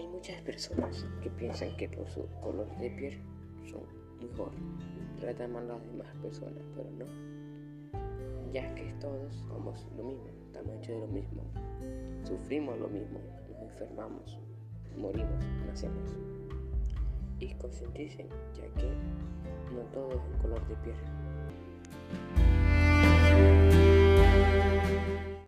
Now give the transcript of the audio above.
hay muchas personas que piensan que por su color de piel son mejor, tratan mal a las demás personas, pero no. Ya que todos somos lo mismo, estamos hechos de lo mismo, sufrimos lo mismo, nos enfermamos, morimos, nacemos. Y concienticen, ya que no todo es un color de piel.